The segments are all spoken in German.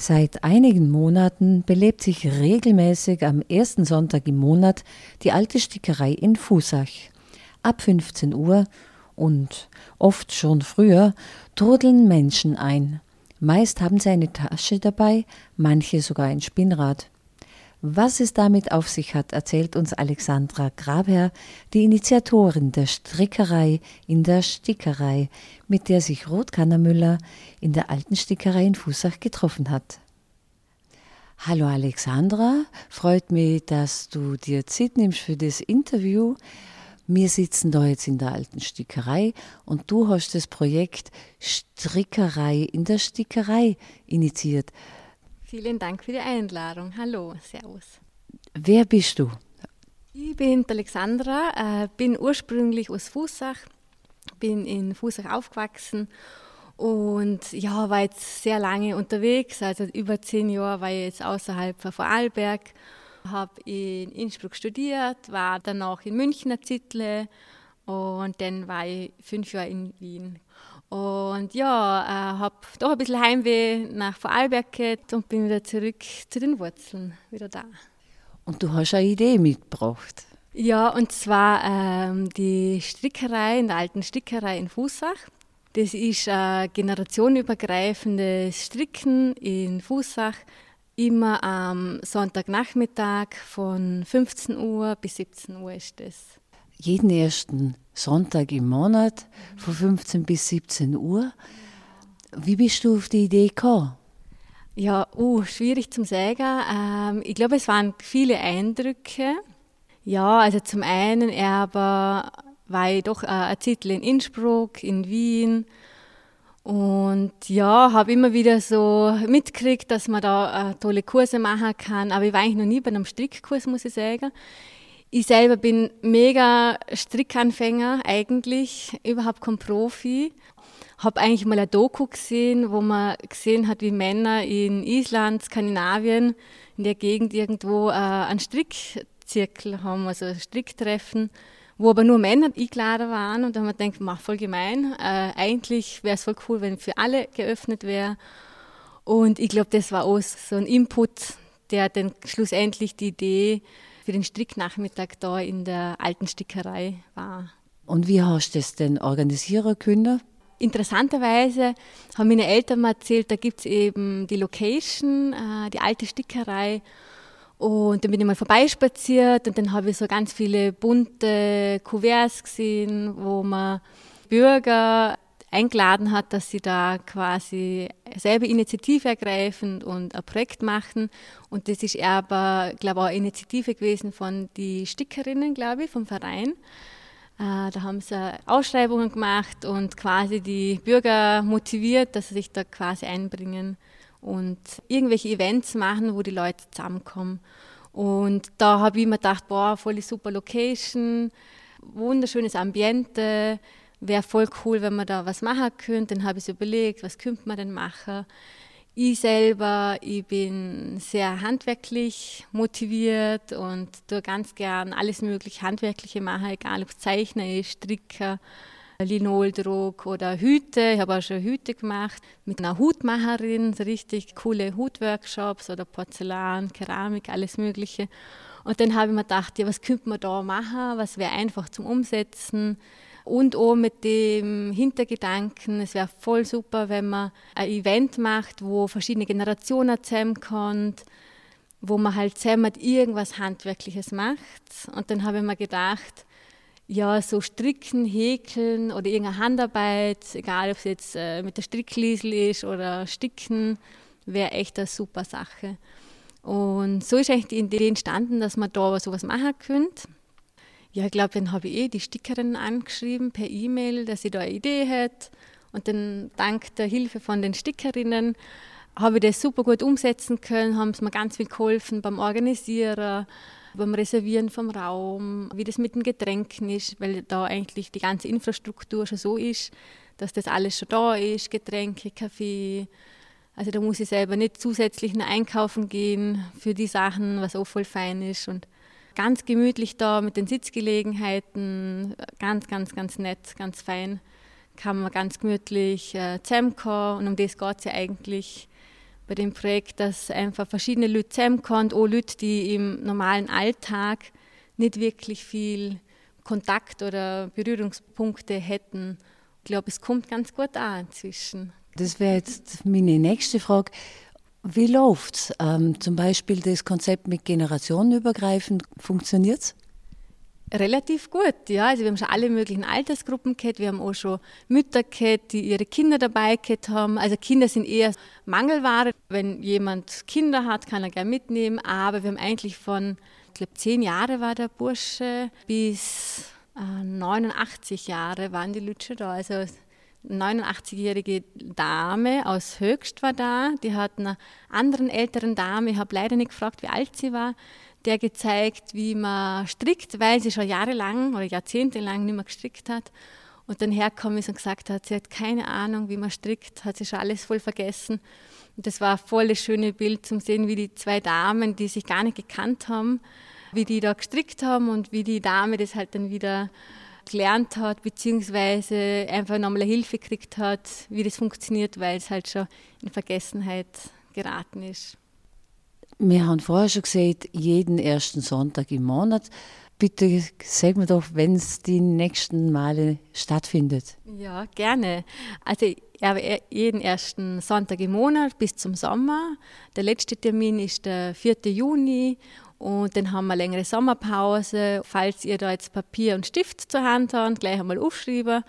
Seit einigen Monaten belebt sich regelmäßig am ersten Sonntag im Monat die alte Stickerei in Fusach. Ab 15 Uhr und oft schon früher trudeln Menschen ein. Meist haben sie eine Tasche dabei, manche sogar ein Spinnrad. Was es damit auf sich hat, erzählt uns Alexandra Grabherr, die Initiatorin der Strickerei in der Stickerei, mit der sich Ruth Kannermüller in der alten Stickerei in Fußach getroffen hat. Hallo Alexandra, freut mich, dass du dir Zeit nimmst für das Interview. Wir sitzen da jetzt in der alten Stickerei und du hast das Projekt Strickerei in der Stickerei initiiert. Vielen Dank für die Einladung. Hallo, Servus. Wer bist du? Ich bin Alexandra, äh, bin ursprünglich aus Fußach, bin in Fußach aufgewachsen und ja, war jetzt sehr lange unterwegs, also über zehn Jahre war ich jetzt außerhalb von Vorarlberg, habe in Innsbruck studiert, war danach in München ein Zittle und dann war ich fünf Jahre in Wien. Und ja, äh, habe doch ein bisschen Heimweh nach Vorarlberg gehabt und bin wieder zurück zu den Wurzeln, wieder da. Und du hast eine Idee mitgebracht. Ja, und zwar ähm, die Strickerei in der alten Stickerei in Fußach. Das ist ein generationenübergreifendes Stricken in Fußach. Immer am Sonntagnachmittag von 15 Uhr bis 17 Uhr ist das jeden ersten Sonntag im Monat von 15 bis 17 Uhr. Wie bist du auf die Idee gekommen? Ja, uh, schwierig zu sagen. Ähm, ich glaube, es waren viele Eindrücke. Ja, also zum einen aber war ich doch äh, ein Titel in Innsbruck, in Wien. Und ja, habe immer wieder so mitgekriegt, dass man da äh, tolle Kurse machen kann. Aber ich war eigentlich noch nie bei einem Strickkurs, muss ich sagen. Ich selber bin mega Strickanfänger eigentlich, überhaupt kein Profi. Habe eigentlich mal ein Doku gesehen, wo man gesehen hat, wie Männer in Island, Skandinavien, in der Gegend irgendwo äh, einen Strickzirkel haben, also Stricktreffen, wo aber nur Männer eingeladen waren. Und da haben wir gedacht, mach voll gemein. Äh, eigentlich wäre es voll cool, wenn für alle geöffnet wäre. Und ich glaube, das war auch so ein Input, der dann schlussendlich die Idee für den Stricknachmittag da in der alten Stickerei war. Und wie hast du das denn organisieren können? Interessanterweise haben meine Eltern mir erzählt, da gibt es eben die Location, äh, die alte Stickerei. Und dann bin ich mal vorbeispaziert und dann habe ich so ganz viele bunte Kuverts gesehen, wo man Bürger eingeladen hat, dass sie da quasi selber Initiative ergreifen und ein Projekt machen. Und das ist aber, glaube ich, auch eine Initiative gewesen von den Stickerinnen, glaube ich, vom Verein. Äh, da haben sie Ausschreibungen gemacht und quasi die Bürger motiviert, dass sie sich da quasi einbringen und irgendwelche Events machen, wo die Leute zusammenkommen. Und da habe ich mir gedacht, boah, voll super Location, wunderschönes Ambiente, wäre voll cool, wenn man da was machen könnte. Dann habe ich so überlegt, was könnte man denn machen. Ich selber, ich bin sehr handwerklich motiviert und tue ganz gern alles mögliche Handwerkliche machen, egal ob es Zeichner ist, Stricker, Linoldruck oder Hüte. Ich habe auch schon Hüte gemacht mit einer Hutmacherin, so richtig coole Hutworkshops oder Porzellan, Keramik, alles Mögliche. Und dann habe ich mir gedacht, ja, was könnte man da machen, was wäre einfach zum Umsetzen und auch mit dem Hintergedanken, es wäre voll super, wenn man ein Event macht, wo verschiedene Generationen zusammenkommen, wo man halt zusammen irgendwas Handwerkliches macht. Und dann habe ich mir gedacht, ja, so stricken, häkeln oder irgendeine Handarbeit, egal ob es jetzt äh, mit der Strickliesel ist oder sticken, wäre echt eine super Sache. Und so ist eigentlich die Idee entstanden, dass man da sowas machen könnte. Ja, ich glaube, dann habe ich eh die Stickerin angeschrieben per E-Mail, dass sie da eine Idee hat. Und dann dank der Hilfe von den Stickerinnen habe ich das super gut umsetzen können, haben sie mir ganz viel geholfen beim Organisieren, beim Reservieren vom Raum, wie das mit den Getränken ist, weil da eigentlich die ganze Infrastruktur schon so ist, dass das alles schon da ist, Getränke, Kaffee. Also da muss ich selber nicht zusätzlich einkaufen gehen für die Sachen, was auch voll fein ist. Und ganz gemütlich da mit den Sitzgelegenheiten, ganz, ganz, ganz nett, ganz fein. Kann man ganz gemütlich äh, zusammenkommen und um das geht es ja eigentlich. bei dem Projekt, dass einfach verschiedene Leute zusammenkommen, auch Leute, die im normalen Alltag nicht wirklich viel Kontakt oder Berührungspunkte hätten. Ich glaube, es kommt ganz gut an inzwischen. Das wäre jetzt meine nächste Frage. Wie läuft es? Ähm, zum Beispiel das Konzept mit generationenübergreifend, funktioniert es? Relativ gut, ja. Also wir haben schon alle möglichen Altersgruppen gehabt. Wir haben auch schon Mütter gehabt, die ihre Kinder dabei gehabt haben. Also Kinder sind eher Mangelware. Wenn jemand Kinder hat, kann er gerne mitnehmen. Aber wir haben eigentlich von, ich glaube, zehn Jahre war der Bursche bis äh, 89 Jahre waren die Lütsche da. Also 89-jährige Dame aus Höchst war da. Die hat einer anderen älteren Dame, ich habe leider nicht gefragt, wie alt sie war, der gezeigt, wie man strickt, weil sie schon jahrelang oder jahrzehntelang nicht mehr gestrickt hat. Und dann hergekommen ist und gesagt hat, sie hat keine Ahnung, wie man strickt, hat sie schon alles voll vergessen. Und das war ein voll schöne Bild zum sehen, wie die zwei Damen, die sich gar nicht gekannt haben, wie die da gestrickt haben und wie die Dame das halt dann wieder gelernt hat, beziehungsweise einfach nochmal Hilfe gekriegt hat, wie das funktioniert, weil es halt schon in Vergessenheit geraten ist. Wir haben vorher schon gesagt, jeden ersten Sonntag im Monat. Bitte sag mir doch, wenn es die nächsten Male stattfindet. Ja, gerne. Also ja, jeden ersten Sonntag im Monat bis zum Sommer. Der letzte Termin ist der 4. Juni und dann haben wir eine längere Sommerpause. Falls ihr da jetzt Papier und Stift zur Hand habt, gleich einmal aufschreiben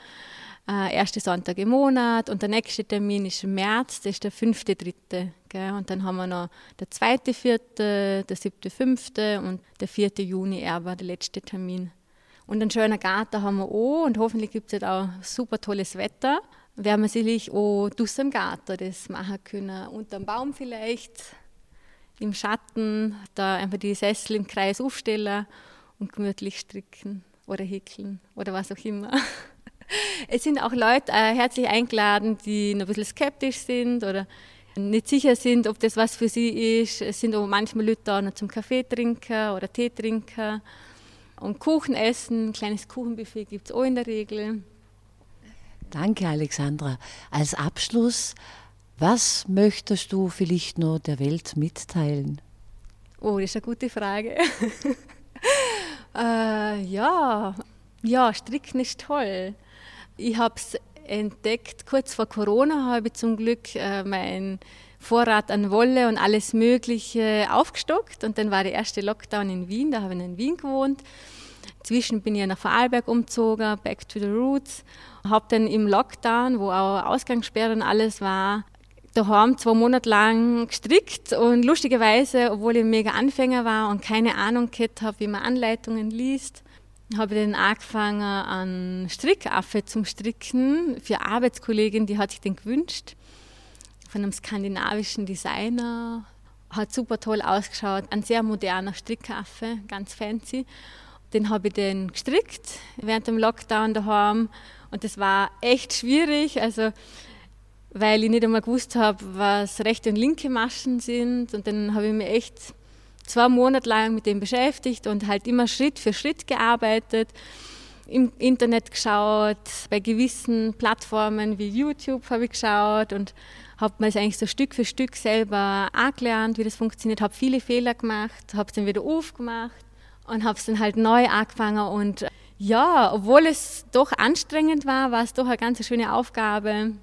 äh, erste Sonntag im Monat und der nächste Termin ist im März, das ist der fünfte, dritte. Gell? Und dann haben wir noch der zweite, vierte, der siebte, fünfte und der vierte Juni aber der letzte Termin. Und einen schönen Garten haben wir auch und hoffentlich gibt es auch super tolles Wetter. Werden wir sicherlich auch draußen im Garten das machen können. Unter dem Baum vielleicht, im Schatten, da einfach die Sessel im Kreis aufstellen und gemütlich stricken oder häkeln oder was auch immer. Es sind auch Leute äh, herzlich eingeladen, die noch ein bisschen skeptisch sind oder nicht sicher sind, ob das was für sie ist. Es sind auch manchmal Leute da noch zum Kaffee trinken oder Tee trinken und Kuchen essen. Ein kleines Kuchenbuffet gibt es auch in der Regel. Danke, Alexandra. Als Abschluss, was möchtest du vielleicht noch der Welt mitteilen? Oh, das ist eine gute Frage. äh, ja, ja, Stricken ist toll. Ich habe es entdeckt, kurz vor Corona habe ich zum Glück äh, meinen Vorrat an Wolle und alles Mögliche aufgestockt. Und dann war der erste Lockdown in Wien, da habe ich in Wien gewohnt. Inzwischen bin ich nach Vorarlberg umgezogen, back to the roots. Habe dann im Lockdown, wo auch Ausgangssperre und alles war, daheim zwei Monate lang gestrickt und lustigerweise, obwohl ich mega Anfänger war und keine Ahnung gehabt habe, wie man Anleitungen liest, habe ich dann angefangen an Strickaffe zum Stricken für eine Arbeitskollegin, die hat sich den gewünscht, von einem skandinavischen Designer. Hat super toll ausgeschaut, ein sehr moderner Strickaffe, ganz fancy. Den habe ich dann gestrickt während dem Lockdown daheim und das war echt schwierig, also weil ich nicht einmal gewusst habe, was rechte und linke Maschen sind. Und dann habe ich mir echt zwei Monate lang mit dem beschäftigt und halt immer Schritt für Schritt gearbeitet, im Internet geschaut, bei gewissen Plattformen wie YouTube habe ich geschaut und habe mir das eigentlich so Stück für Stück selber angelernt, wie das funktioniert, habe viele Fehler gemacht, habe es dann wieder aufgemacht und habe es dann halt neu angefangen. Und ja, obwohl es doch anstrengend war, war es doch eine ganz schöne Aufgabe,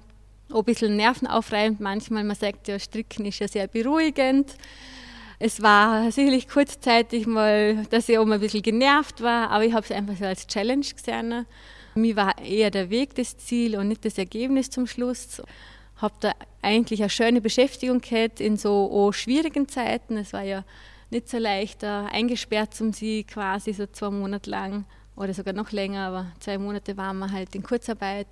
auch ein bisschen nervenaufreibend manchmal. Man sagt ja, Stricken ist ja sehr beruhigend. Es war sicherlich kurzzeitig mal, dass ich auch mal ein bisschen genervt war, aber ich habe es einfach so als Challenge gesehen. Mir war eher der Weg das Ziel und nicht das Ergebnis zum Schluss. Habe da eigentlich eine schöne Beschäftigung gehabt in so schwierigen Zeiten. Es war ja nicht so leicht, eingesperrt zum Sie quasi so zwei Monate lang oder sogar noch länger, aber zwei Monate waren wir halt in Kurzarbeit.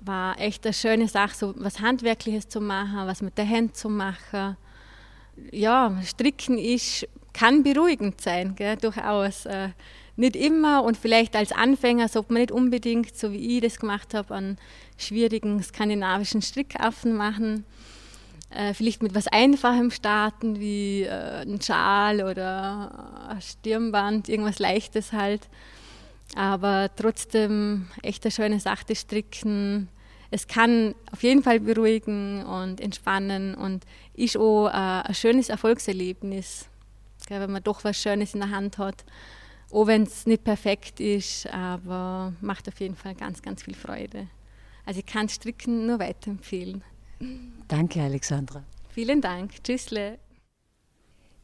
War echt eine schöne Sache, so was Handwerkliches zu machen, was mit der Hand zu machen ja, Stricken ist, kann beruhigend sein, gell, durchaus. Äh, nicht immer und vielleicht als Anfänger sollte man nicht unbedingt, so wie ich das gemacht habe, an schwierigen skandinavischen Strickaffen machen. Äh, vielleicht mit was Einfachem starten, wie äh, ein Schal oder ein Stirnband, irgendwas Leichtes halt. Aber trotzdem echt eine schöne Sache stricken. es kann auf jeden Fall beruhigen und entspannen und ist auch äh, ein schönes Erfolgserlebnis, wenn man doch was Schönes in der Hand hat. Auch wenn es nicht perfekt ist, aber macht auf jeden Fall ganz, ganz viel Freude. Also ich kann Stricken nur weiterempfehlen. Danke, Alexandra. Vielen Dank. Tschüssle.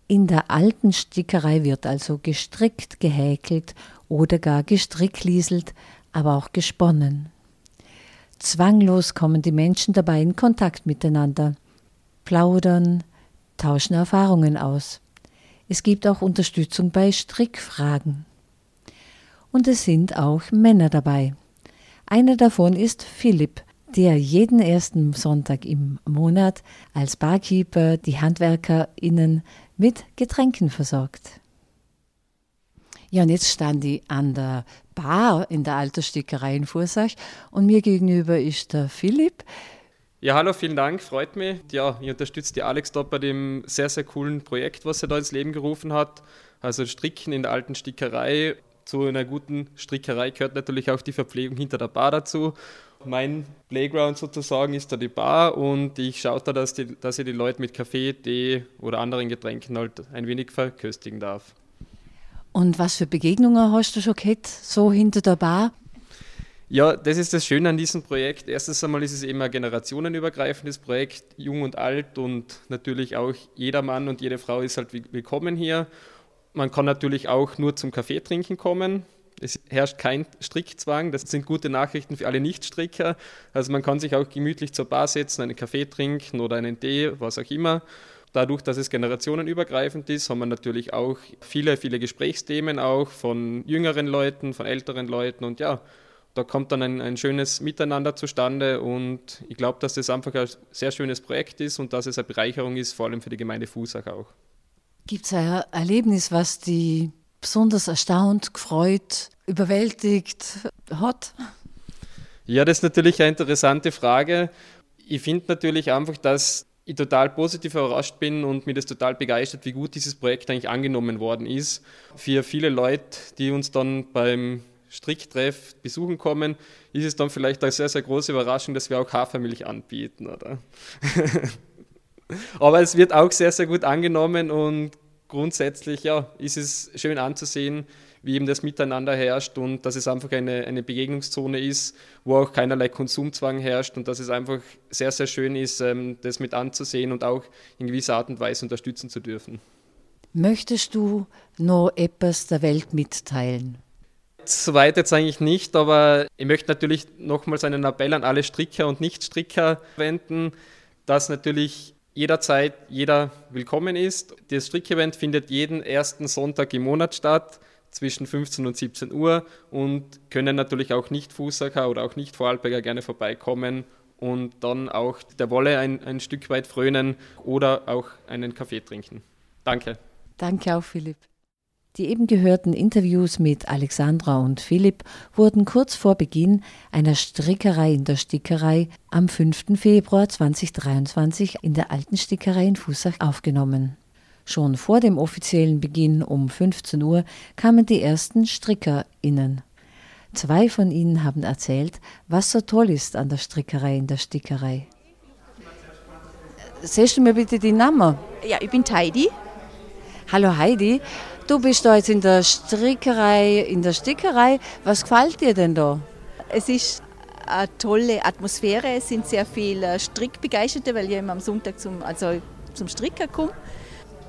In der alten Stickerei wird also gestrickt, gehäkelt oder gar gestricklieselt, aber auch gesponnen. Zwanglos kommen die Menschen dabei in Kontakt miteinander, plaudern, tauschen Erfahrungen aus. Es gibt auch Unterstützung bei Strickfragen. Und es sind auch Männer dabei. Einer davon ist Philipp, der jeden ersten Sonntag im Monat als Barkeeper die HandwerkerInnen mit Getränken versorgt. Ja, und jetzt stand ich an der Bar in der Altersstickerei in Fursach und mir gegenüber ist der Philipp. Ja, hallo, vielen Dank, freut mich. Ja, ich unterstütze die Alex dort bei dem sehr, sehr coolen Projekt, was er da ins Leben gerufen hat. Also Stricken in der alten Stickerei. Zu einer guten Strickerei gehört natürlich auch die Verpflegung hinter der Bar dazu. Mein Playground sozusagen ist da die Bar und ich schaue da, dass, die, dass ich die Leute mit Kaffee, Tee oder anderen Getränken halt ein wenig verköstigen darf. Und was für Begegnungen hast du schon gehabt, so hinter der Bar? Ja, das ist das Schöne an diesem Projekt. Erstens einmal ist es eben ein generationenübergreifendes Projekt, jung und alt und natürlich auch jeder Mann und jede Frau ist halt willkommen hier. Man kann natürlich auch nur zum Kaffee trinken kommen. Es herrscht kein Strickzwang. Das sind gute Nachrichten für alle Nichtstricker. Also man kann sich auch gemütlich zur Bar setzen, einen Kaffee trinken oder einen Tee, was auch immer. Dadurch, dass es generationenübergreifend ist, haben wir natürlich auch viele, viele Gesprächsthemen auch von jüngeren Leuten, von älteren Leuten und ja, da kommt dann ein, ein schönes Miteinander zustande und ich glaube, dass das einfach ein sehr schönes Projekt ist und dass es eine Bereicherung ist, vor allem für die Gemeinde Fusach auch. Gibt es ein Erlebnis, was die besonders erstaunt, gefreut, überwältigt hat? Ja, das ist natürlich eine interessante Frage. Ich finde natürlich einfach, dass ich total positiv überrascht bin und mir das total begeistert, wie gut dieses Projekt eigentlich angenommen worden ist. Für viele Leute, die uns dann beim Stricktreff besuchen kommen, ist es dann vielleicht eine sehr, sehr große Überraschung, dass wir auch Hafermilch anbieten, oder? Aber es wird auch sehr, sehr gut angenommen und grundsätzlich ja, ist es schön anzusehen, wie eben das Miteinander herrscht und dass es einfach eine, eine Begegnungszone ist, wo auch keinerlei Konsumzwang herrscht und dass es einfach sehr, sehr schön ist, ähm, das mit anzusehen und auch in gewisser Art und Weise unterstützen zu dürfen. Möchtest du noch etwas der Welt mitteilen? Soweit jetzt eigentlich nicht, aber ich möchte natürlich nochmals einen Appell an alle Stricker und Nichtstricker wenden, dass natürlich jederzeit jeder willkommen ist. Das Strickevent findet jeden ersten Sonntag im Monat statt zwischen 15 und 17 Uhr und können natürlich auch Nicht-Fußacker oder auch Nicht-Vorarlberger gerne vorbeikommen und dann auch der Wolle ein, ein Stück weit frönen oder auch einen Kaffee trinken. Danke. Danke auch, Philipp. Die eben gehörten Interviews mit Alexandra und Philipp wurden kurz vor Beginn einer Strickerei in der Stickerei am 5. Februar 2023 in der alten Stickerei in Fußach aufgenommen. Schon vor dem offiziellen Beginn um 15 Uhr kamen die ersten StrickerInnen. Zwei von ihnen haben erzählt, was so toll ist an der Strickerei in der Stickerei. Siehst du mir bitte die Namen? Ja, ich bin Heidi. Hallo Heidi, du bist da jetzt in der Strickerei, in der Stickerei. Was gefällt dir denn da? Es ist eine tolle Atmosphäre. Es sind sehr viele Strickbegeisterte, weil ich immer am Sonntag zum, also zum Stricken komme.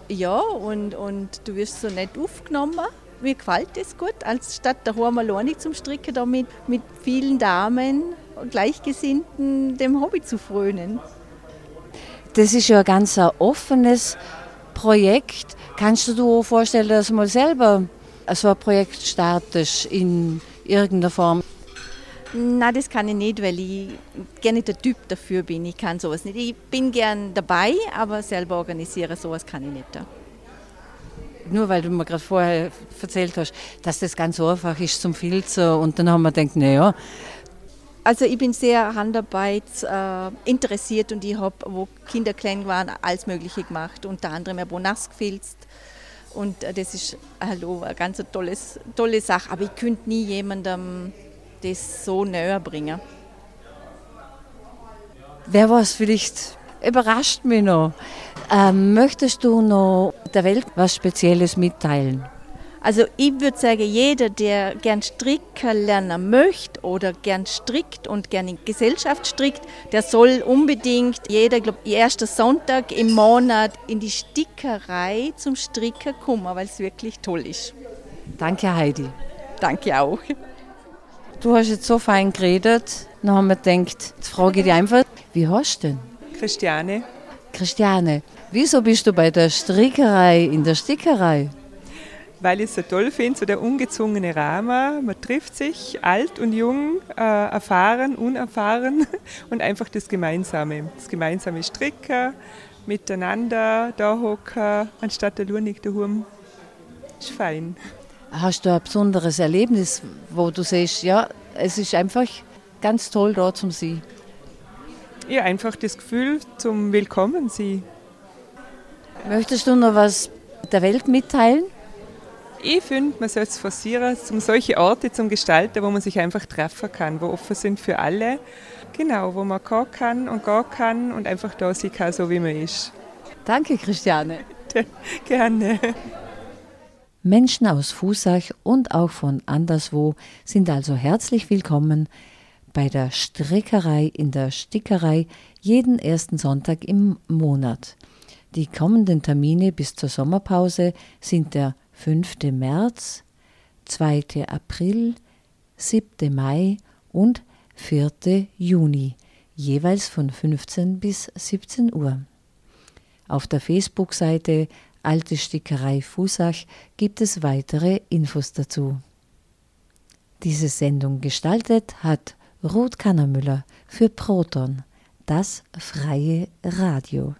Ja, und, und du wirst so nett aufgenommen. Mir gefällt es gut, als statt daheim alleine zum Stricken, da mit, mit vielen Damen und Gleichgesinnten dem Hobby zu frönen. Das ist ja ein ganz offenes Projekt. Kannst du dir vorstellen, dass du mal selber so ein Projekt startest in irgendeiner Form? Nein, das kann ich nicht, weil ich gerne der Typ dafür bin. Ich kann sowas nicht. Ich bin gern dabei, aber selber organisieren sowas kann ich nicht. Nur weil du mir gerade vorher erzählt hast, dass das ganz einfach ist zum Filzen und dann haben wir gedacht, naja. Also ich bin sehr Handarbeit äh, interessiert und ich habe, wo Kinder klein waren, alles Mögliche gemacht, unter anderem ein Bonass gefilzt. Und äh, das ist hallo, eine ganz tolles, tolle Sache. Aber ich könnte nie jemandem das so näher bringen. wer weiß, vielleicht überrascht mich noch. Ähm, möchtest du noch der Welt was Spezielles mitteilen? Also ich würde sagen, jeder, der gern stricken lernen möchte oder gern strickt und gern in Gesellschaft strickt, der soll unbedingt jeder, glaube ersten Sonntag im Monat in die Stickerei zum Stricken kommen, weil es wirklich toll ist. Danke Heidi. Danke auch. Du hast jetzt so fein geredet, dann haben wir gedacht, jetzt frage ich dich einfach, wie hast du denn? Christiane. Christiane, wieso bist du bei der Strickerei in der Stickerei? Weil ich es so toll finde, so der ungezwungene Rahmen. Man trifft sich, alt und jung, äh, erfahren, unerfahren und einfach das Gemeinsame. Das gemeinsame Stricken, miteinander da hocken, anstatt der Lunig daheim. Ist fein. Hast du ein besonderes Erlebnis, wo du siehst, ja, es ist einfach ganz toll da zum Sie? Ja, einfach das Gefühl zum Willkommen Sie. Möchtest du noch was der Welt mitteilen? Ich finde, man sollte es forcieren, um solche Orte zum Gestalten, wo man sich einfach treffen kann, wo offen sind für alle. Genau, wo man kommen kann und gehen kann und einfach da sein kann, so wie man ist. Danke, Christiane. Gerne. Menschen aus Fusach und auch von anderswo sind also herzlich willkommen bei der Strickerei in der Stickerei jeden ersten Sonntag im Monat. Die kommenden Termine bis zur Sommerpause sind der 5. März, 2. April, 7. Mai und 4. Juni, jeweils von 15 bis 17 Uhr. Auf der Facebook-Seite Alte Stickerei Fusach gibt es weitere Infos dazu. Diese Sendung gestaltet hat Ruth Kannermüller für Proton, das freie Radio.